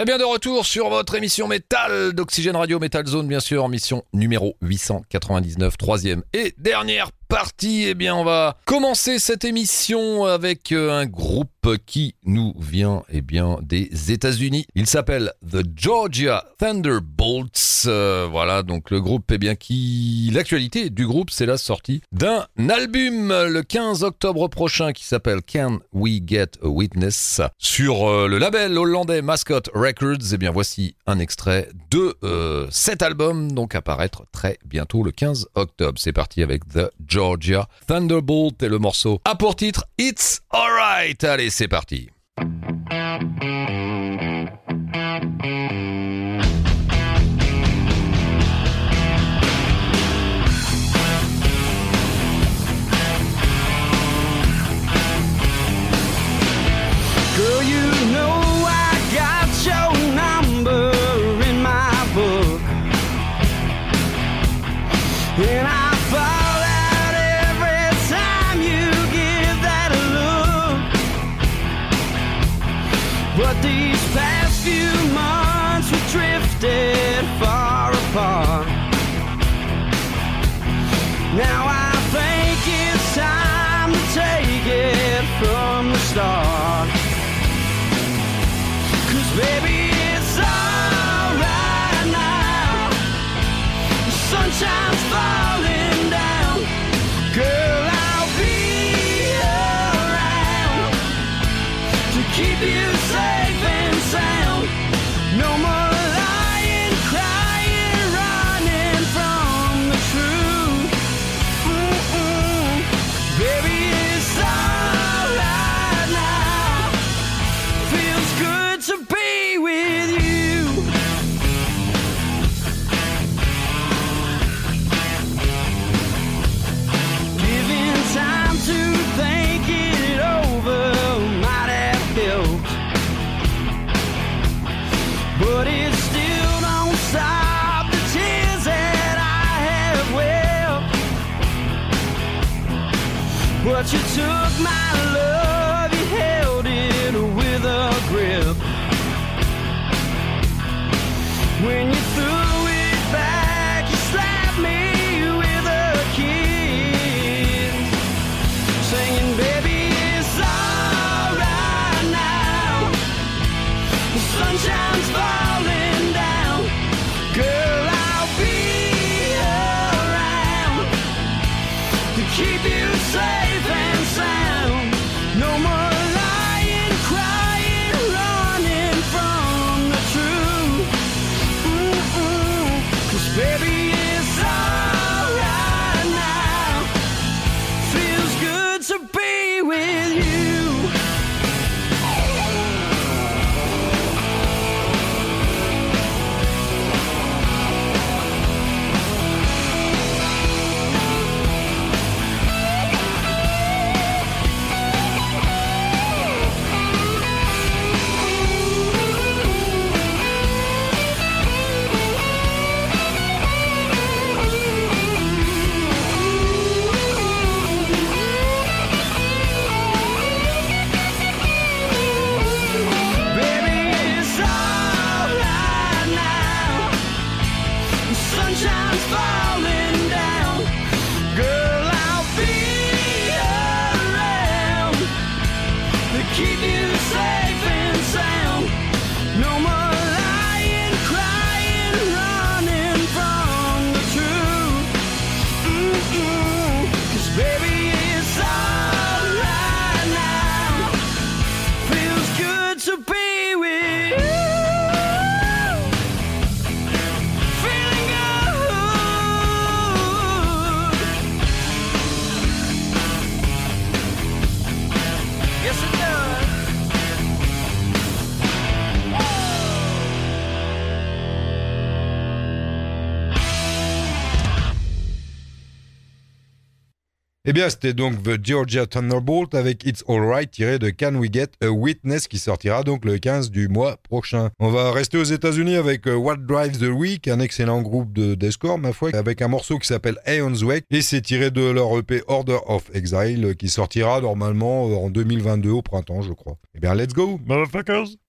Eh bien, de retour sur votre émission métal d'Oxygène Radio Metal Zone, bien sûr, mission numéro 899, troisième et dernière partie. Eh bien, on va commencer cette émission avec euh, un groupe qui nous vient eh bien, des États-Unis. Il s'appelle The Georgia Thunderbolts. Euh, voilà, donc le groupe, eh bien, qui. L'actualité du groupe, c'est la sortie d'un album le 15 octobre prochain qui s'appelle Can We Get a Witness sur euh, le label hollandais Mascot Records. Eh bien, voici un extrait de cet album, donc apparaître très bientôt le 15 octobre. C'est parti avec The Georgia Georgia. Thunderbolt et le morceau a pour titre It's Alright. Allez, c'est parti. but you took my Eh bien, c'était donc The Georgia Thunderbolt avec It's Alright tiré de Can We Get a Witness qui sortira donc le 15 du mois prochain. On va rester aux États-Unis avec euh, What Drives the Week, un excellent groupe de deathcore, ma foi, avec un morceau qui s'appelle Aeon's Wake et c'est tiré de leur EP Order of Exile qui sortira normalement en 2022 au printemps, je crois. Eh bien, let's go, motherfuckers!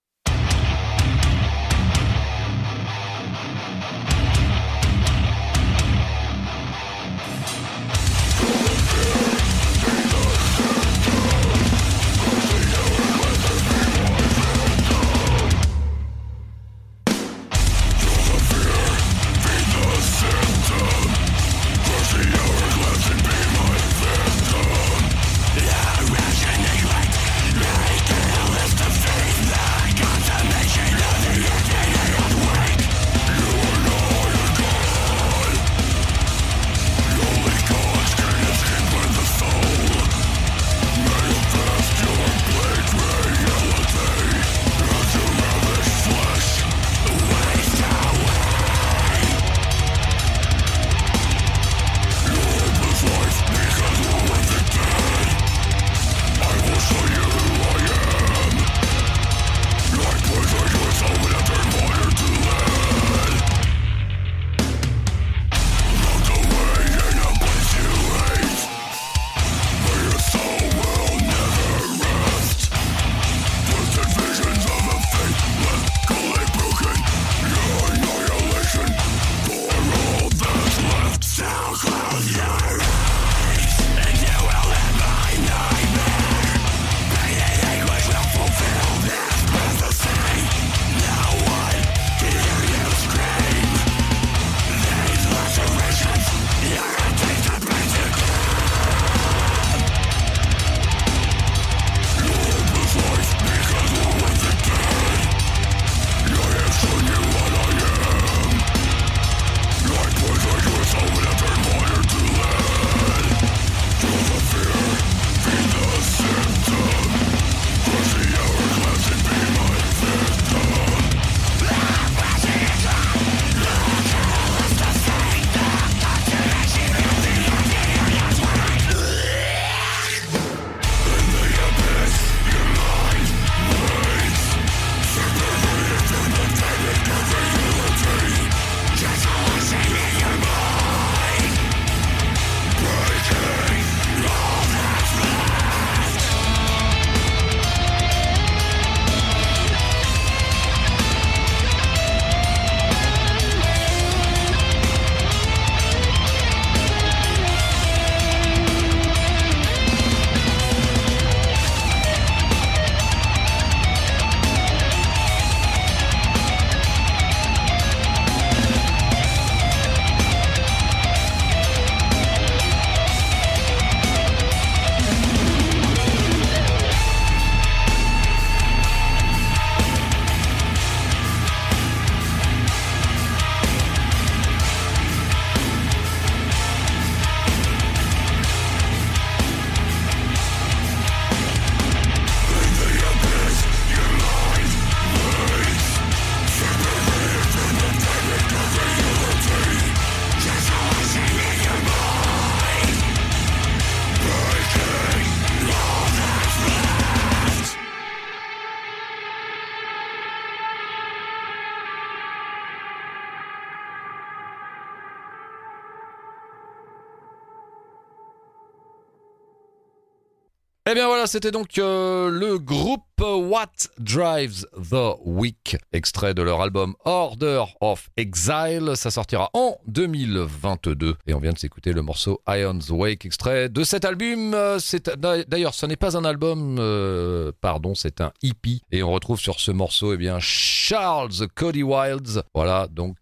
Eh bien voilà, c'était donc euh, le groupe What Drives the Week, extrait de leur album Order of Exile. Ça sortira en 2022 et on vient de s'écouter le morceau Ion's Wake, extrait de cet album. Euh, c'est d'ailleurs, ce n'est pas un album, euh, pardon, c'est un EP et on retrouve sur ce morceau, eh bien Charles Cody Wilds, voilà donc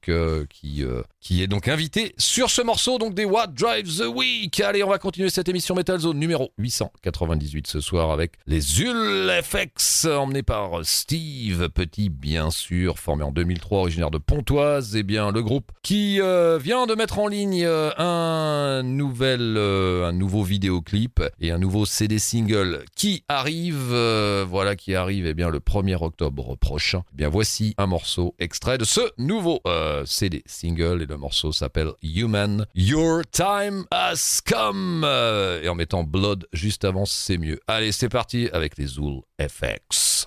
qui qui est donc invité sur ce morceau donc des What Drives the Week. Allez, on va continuer cette émission Metal Zone numéro 898 ce soir avec les UlFX emmenés par Steve Petit bien sûr, formé en 2003, originaire de Pontoise. Et eh bien le groupe qui euh, vient de mettre en ligne euh, un nouvel euh, un nouveau vidéoclip et un nouveau CD single qui arrive voilà qui arrive et eh bien le 1er octobre prochain. Eh bien voici un morceau extrait de ce nouveau CD single et le morceau s'appelle Human. Your time has come. Et en mettant Blood juste avant, c'est mieux. Allez, c'est parti avec les Zool FX.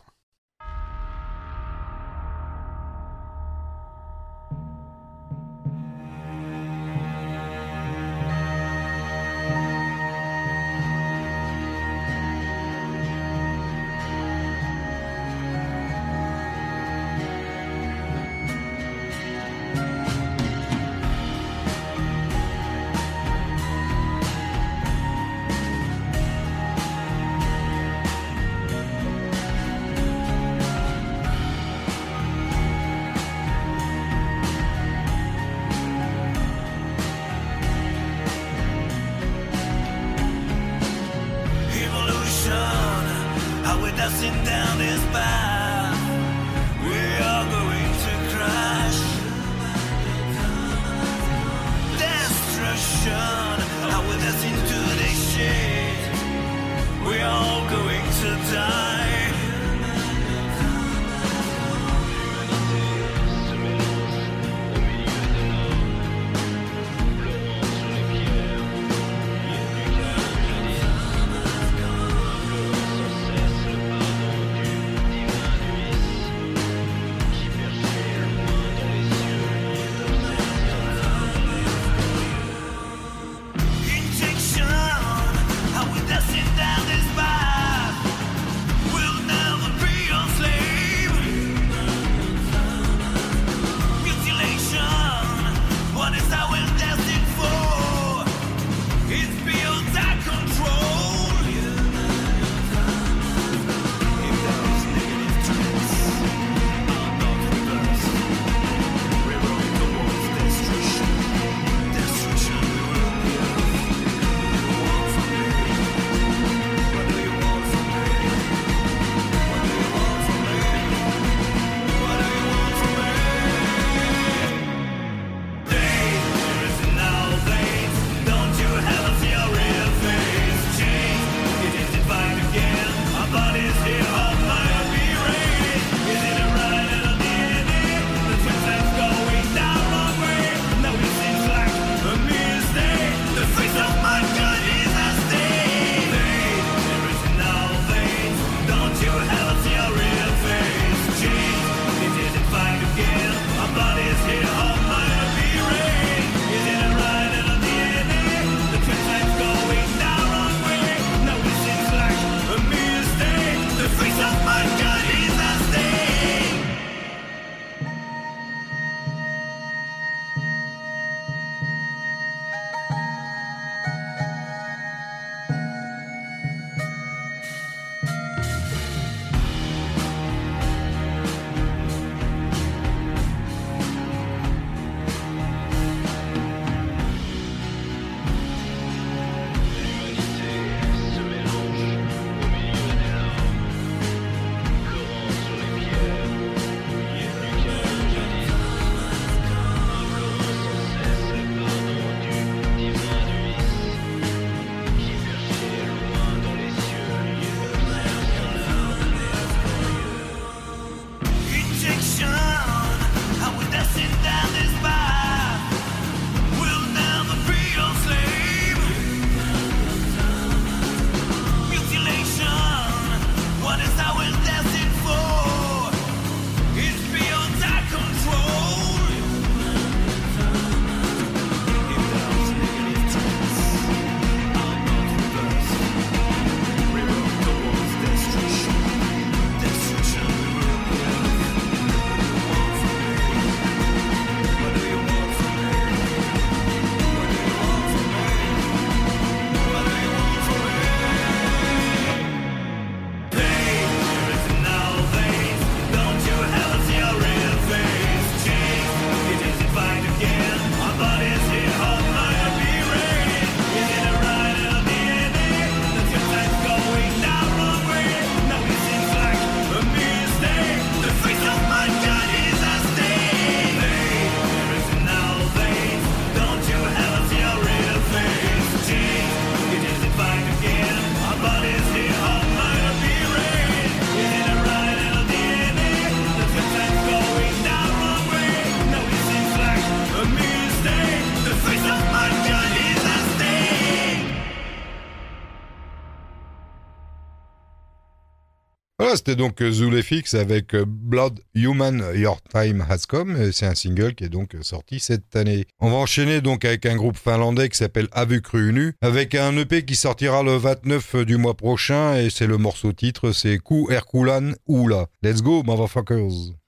C'était donc Zulefix avec Blood Human Your Time Has Come. C'est un single qui est donc sorti cette année. On va enchaîner donc avec un groupe finlandais qui s'appelle Avukru avec un EP qui sortira le 29 du mois prochain et c'est le morceau titre, c'est Ku Herkulan Oula. Let's go, motherfuckers!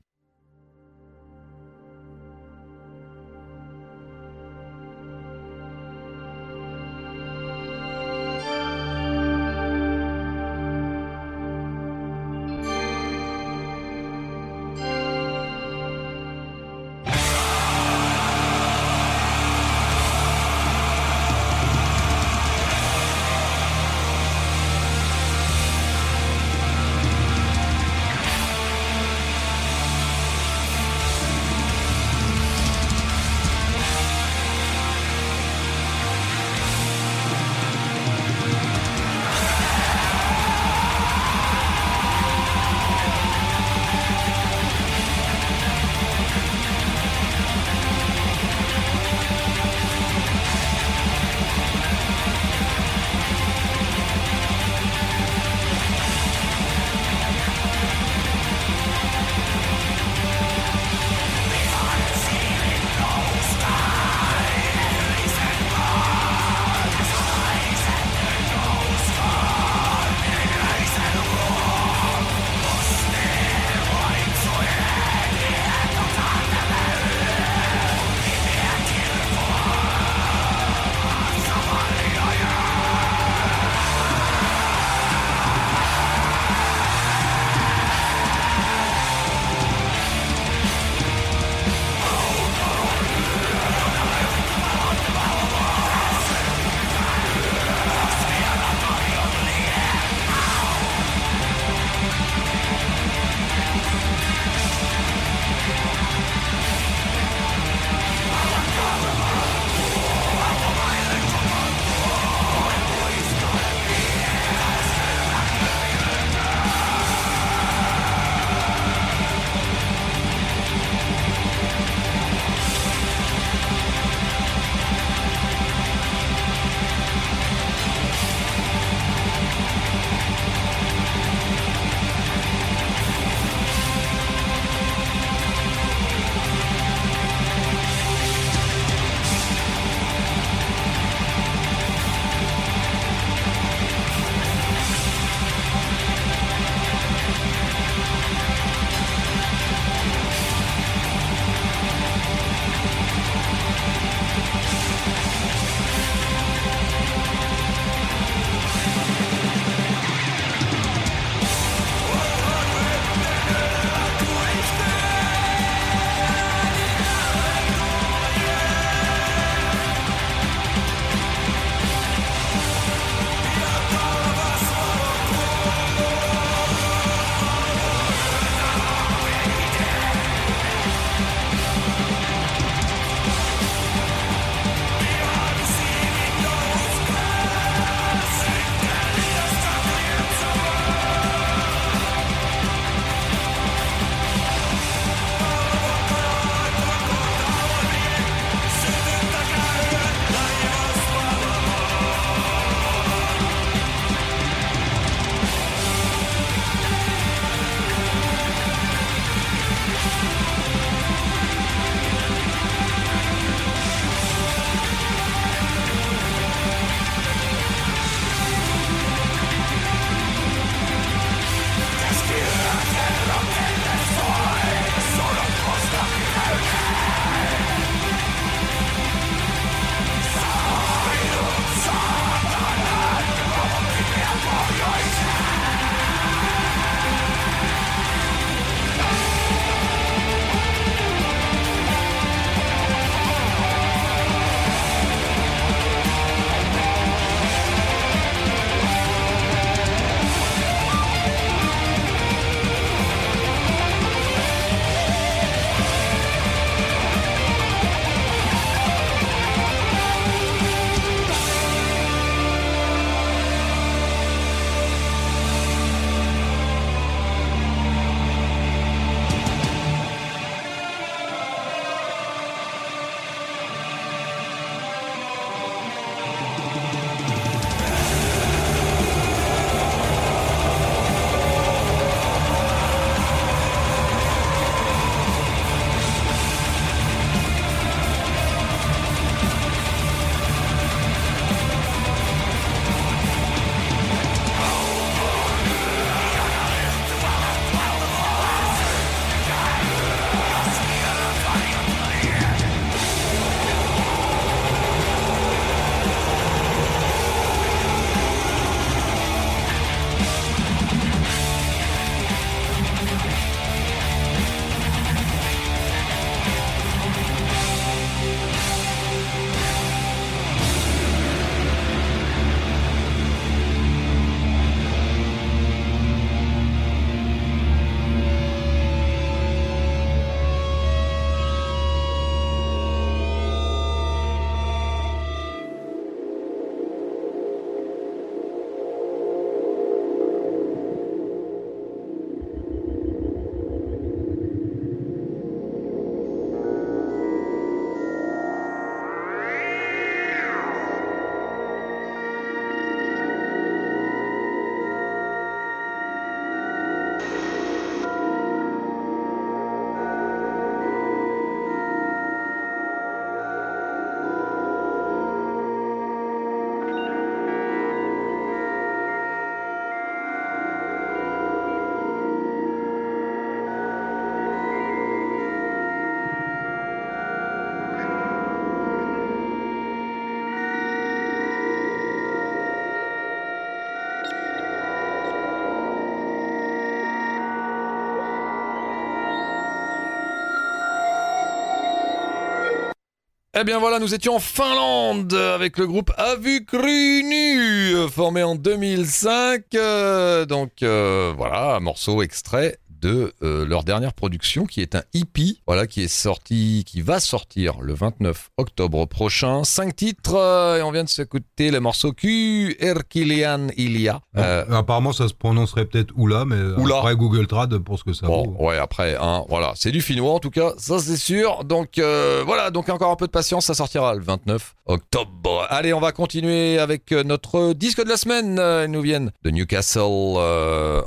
Eh bien voilà, nous étions en Finlande avec le groupe Avukrunu, formé en 2005. Euh, donc euh, voilà, un morceau extrait de euh, leur dernière production qui est un EP, voilà, qui est sorti, qui va sortir le 29 octobre prochain. Cinq titres euh, et on vient de s'écouter le morceau Q Erkilian Ilia. Euh, apparemment, ça se prononcerait peut-être Oula, mais Oula. après Google Trad pour ce que ça Bon, vaut. ouais, après, hein, voilà, c'est du finnois en tout cas, ça c'est sûr. Donc voilà, donc encore un peu de patience, ça sortira le 29 octobre. Allez, on va continuer avec notre disque de la semaine. Ils nous viennent de Newcastle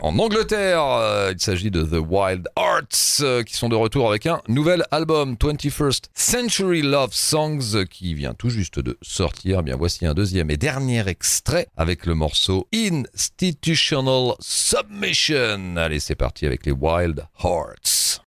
en Angleterre. Il s'agit de The Wild Arts euh, qui sont de retour avec un nouvel album 21st Century Love Songs euh, qui vient tout juste de sortir. Bien voici un deuxième et dernier extrait avec le morceau Institutional Submission. Allez, c'est parti avec les Wild Hearts.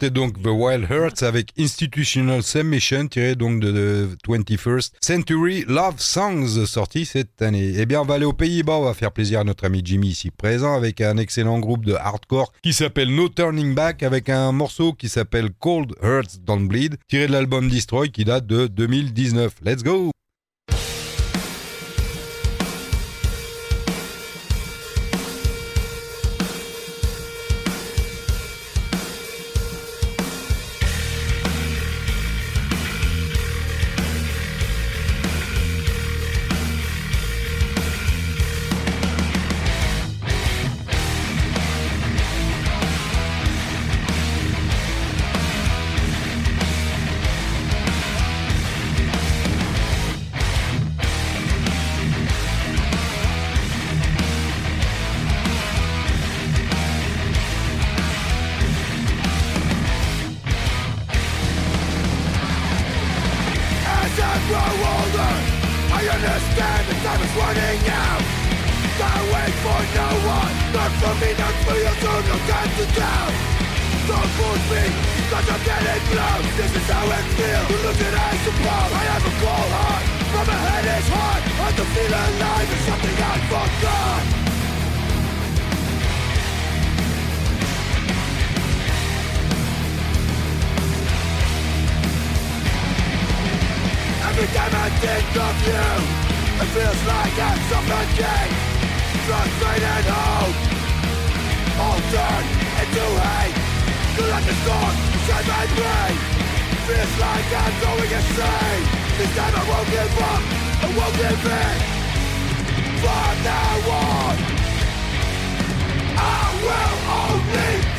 C'était donc The Wild Hearts avec Institutional Submission tiré donc de, 21st Century Love Songs sorti cette année. Eh bien, on va aller aux Pays-Bas, on va faire plaisir à notre ami Jimmy ici présent avec un excellent groupe de hardcore qui s'appelle No Turning Back avec un morceau qui s'appelle Cold Hearts Don't Bleed tiré de l'album Destroy qui date de 2019. Let's go! understand the time is running out. Don't wait for no one. Not for me, not for you, so no time to doubt. Don't push me, cause I'm getting close. This is how it feels, you look at I suppose I have a cold heart, but my head is hot I can feel alive, there's something I forgot think I'm addicted of you. It feels like I'm suffocating Frustrated hope All turned into hate. Feel like a storm inside my brain Feels like I'm going insane. This time I won't give up, I won't give in. From now on I will only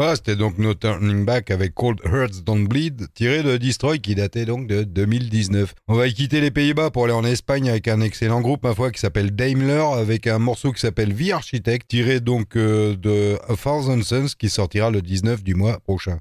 Voilà, c'était donc No Turning Back avec Cold Hearts Don't Bleed, tiré de Destroy qui datait donc de 2019. On va y quitter les Pays-Bas pour aller en Espagne avec un excellent groupe, ma foi, qui s'appelle Daimler, avec un morceau qui s'appelle The Architect, tiré donc euh, de A Thousand Suns, qui sortira le 19 du mois prochain.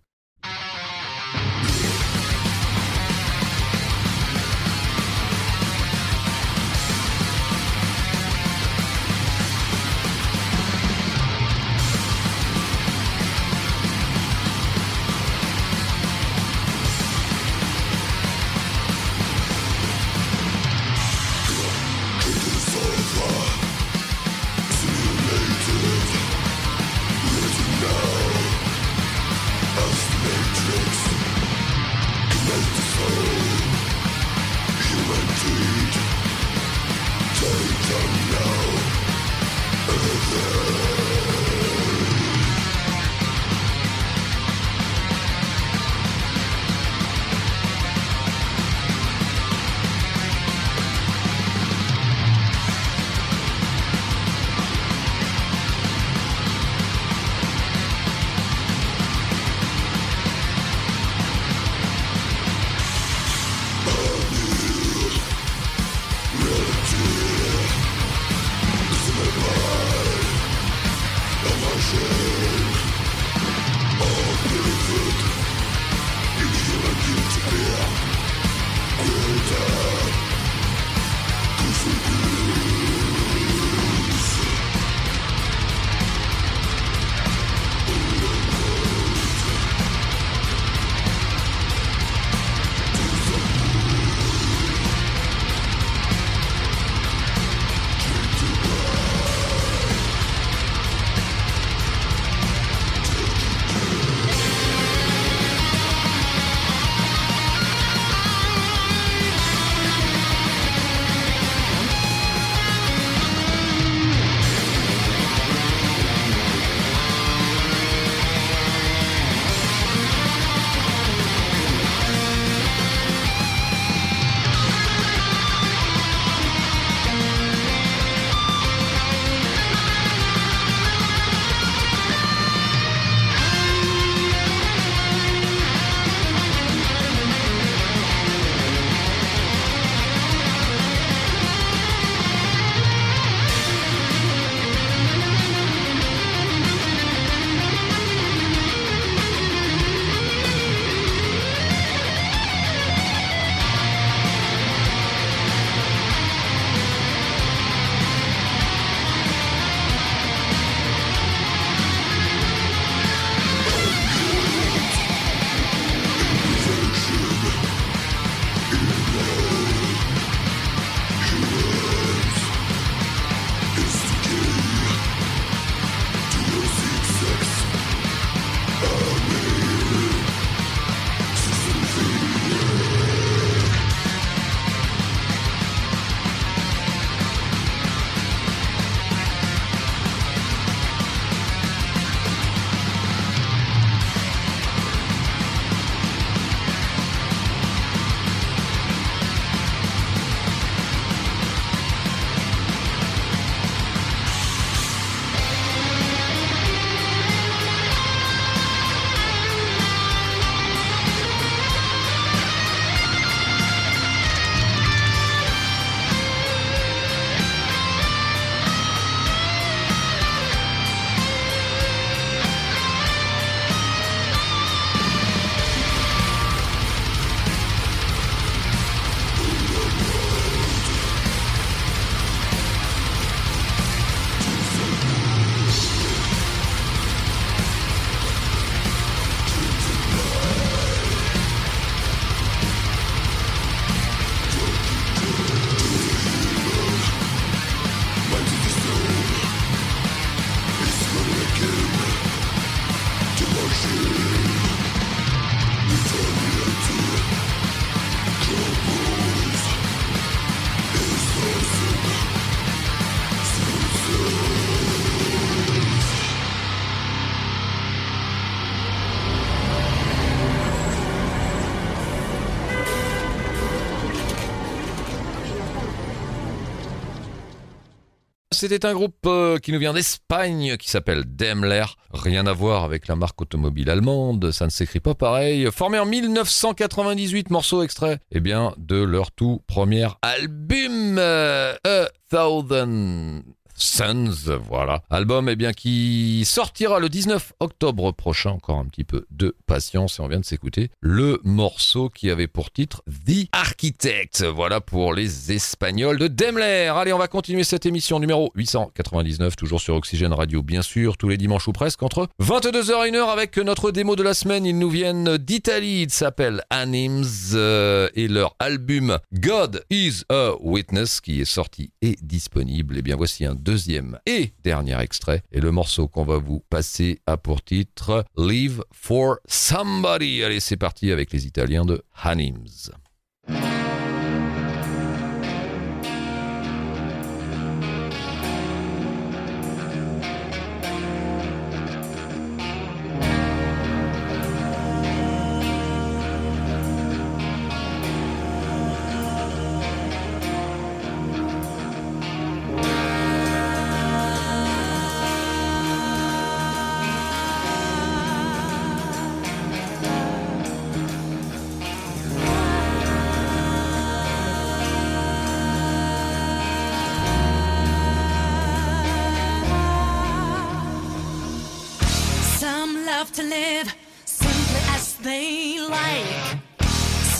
C'était un groupe euh, qui nous vient d'Espagne, qui s'appelle Daimler. Rien à voir avec la marque automobile allemande, ça ne s'écrit pas pareil. Formé en 1998, morceau extrait, eh bien, de leur tout premier album, euh, A Thousand Sons, voilà. Album eh bien, qui sortira le 19 octobre prochain. Encore un petit peu de patience et on vient de s'écouter le morceau qui avait pour titre The Architect. Voilà pour les Espagnols de Daimler. Allez, on va continuer cette émission numéro 899, toujours sur Oxygène Radio, bien sûr, tous les dimanches ou presque, entre 22h et 1h avec notre démo de la semaine. Ils nous viennent d'Italie. Ils s'appellent Anims euh, et leur album God is a Witness qui est sorti et disponible. Et bien, voici un deuxième et dernier extrait. Et le morceau qu'on va vous passer a pour titre Live for Somebody. Allez, c'est parti avec les Italiens de Hanims.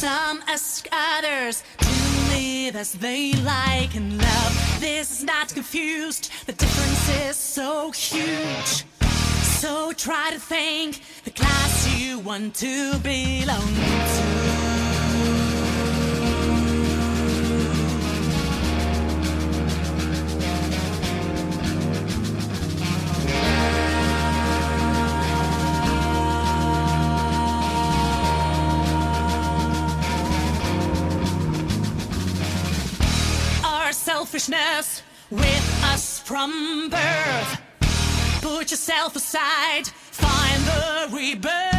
Some ask others to live as they like. And love, this is not confused. The difference is so huge. So try to think the class you want to belong selfishness with us from birth. Put yourself aside, find the rebirth.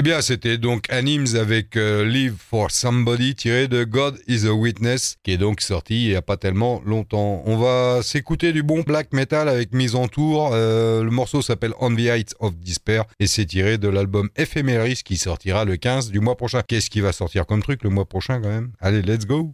Eh bien, c'était donc Anims avec euh, Live for Somebody tiré de God is a Witness, qui est donc sorti il n'y a pas tellement longtemps. On va s'écouter du bon black metal avec mise en tour. Euh, le morceau s'appelle On the Heights of Despair et c'est tiré de l'album Ephemeris qui sortira le 15 du mois prochain. Qu'est-ce qui va sortir comme truc le mois prochain quand même? Allez, let's go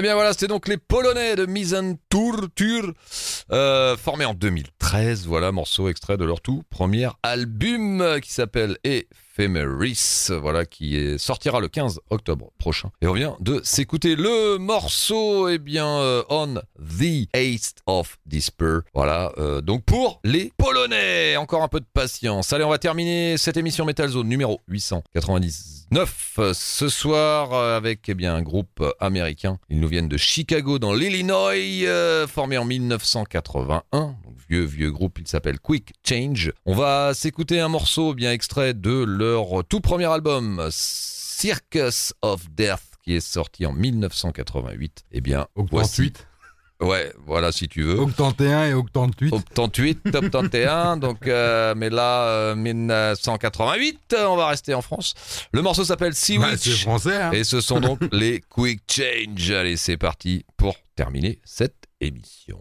Eh bien voilà, c'était donc les Polonais de Misanturtur, euh, formés en 2013. Voilà, morceau extrait de leur tout premier album euh, qui s'appelle Ephemeris, voilà, qui sortira le 15 octobre prochain. Et on vient de s'écouter le morceau, eh bien, euh, On the Eighth of Despair. Voilà, euh, donc pour les Polonais, encore un peu de patience. Allez, on va terminer cette émission Metal Zone numéro 890. 9 ce soir euh, avec eh bien, un groupe américain. Ils nous viennent de Chicago dans l'Illinois, euh, formé en 1981. Vieux, vieux groupe, il s'appelle Quick Change. On va s'écouter un morceau bien extrait de leur tout premier album, Circus of Death, qui est sorti en 1988. Eh bien, 88 Ouais, voilà si tu veux. Octante 1 et Octante 8. Octante 8, Octante 1, donc, euh, mais là, euh, 1988, on va rester en France. Le morceau s'appelle Sea Ouais, Witch. c'est français, hein. Et ce sont donc les Quick Change. Allez, c'est parti pour terminer cette émission.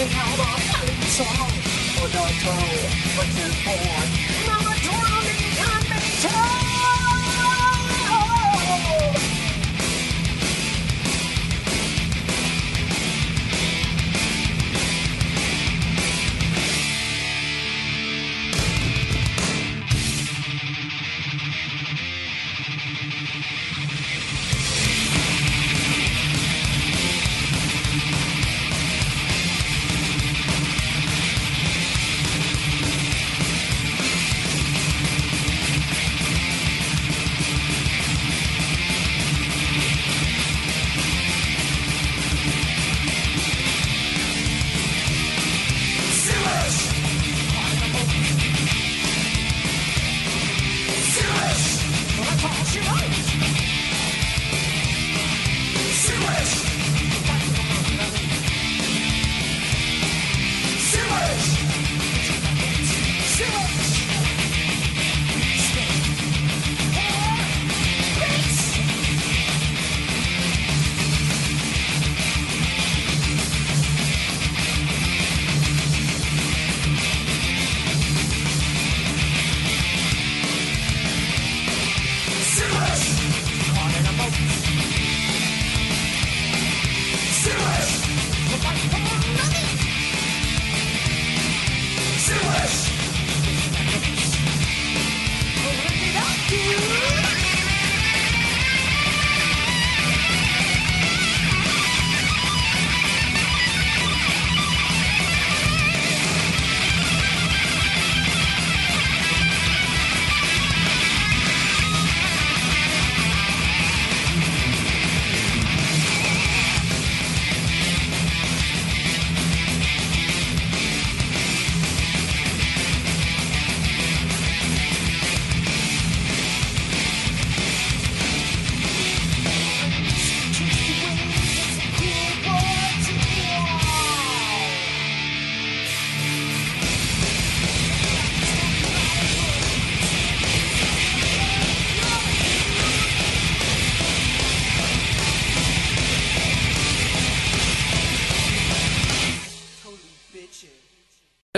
Taking out our song or not go, but then bored. Thank you.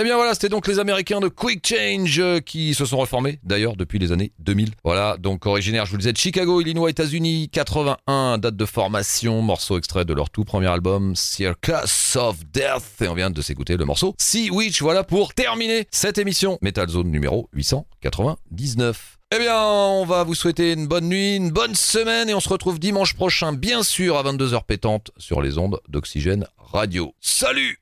Eh bien voilà, c'était donc les Américains de Quick Change euh, qui se sont reformés d'ailleurs depuis les années 2000. Voilà, donc originaire, je vous le disais, de Chicago, Illinois, États-Unis, 81, date de formation, morceau extrait de leur tout premier album, Circus of Death. Et on vient de s'écouter le morceau Sea Witch. Voilà pour terminer cette émission Metal Zone numéro 899. Eh bien, on va vous souhaiter une bonne nuit, une bonne semaine et on se retrouve dimanche prochain, bien sûr, à 22h pétantes sur les ondes d'Oxygène Radio. Salut